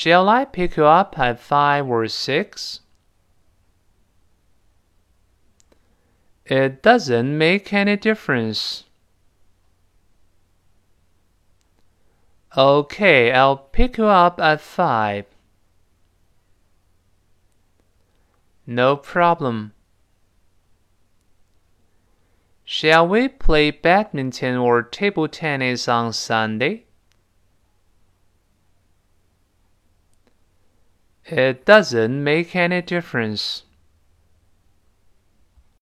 Shall I pick you up at five or six? It doesn't make any difference. Okay, I'll pick you up at five. No problem. Shall we play badminton or table tennis on Sunday? It doesn't make any difference.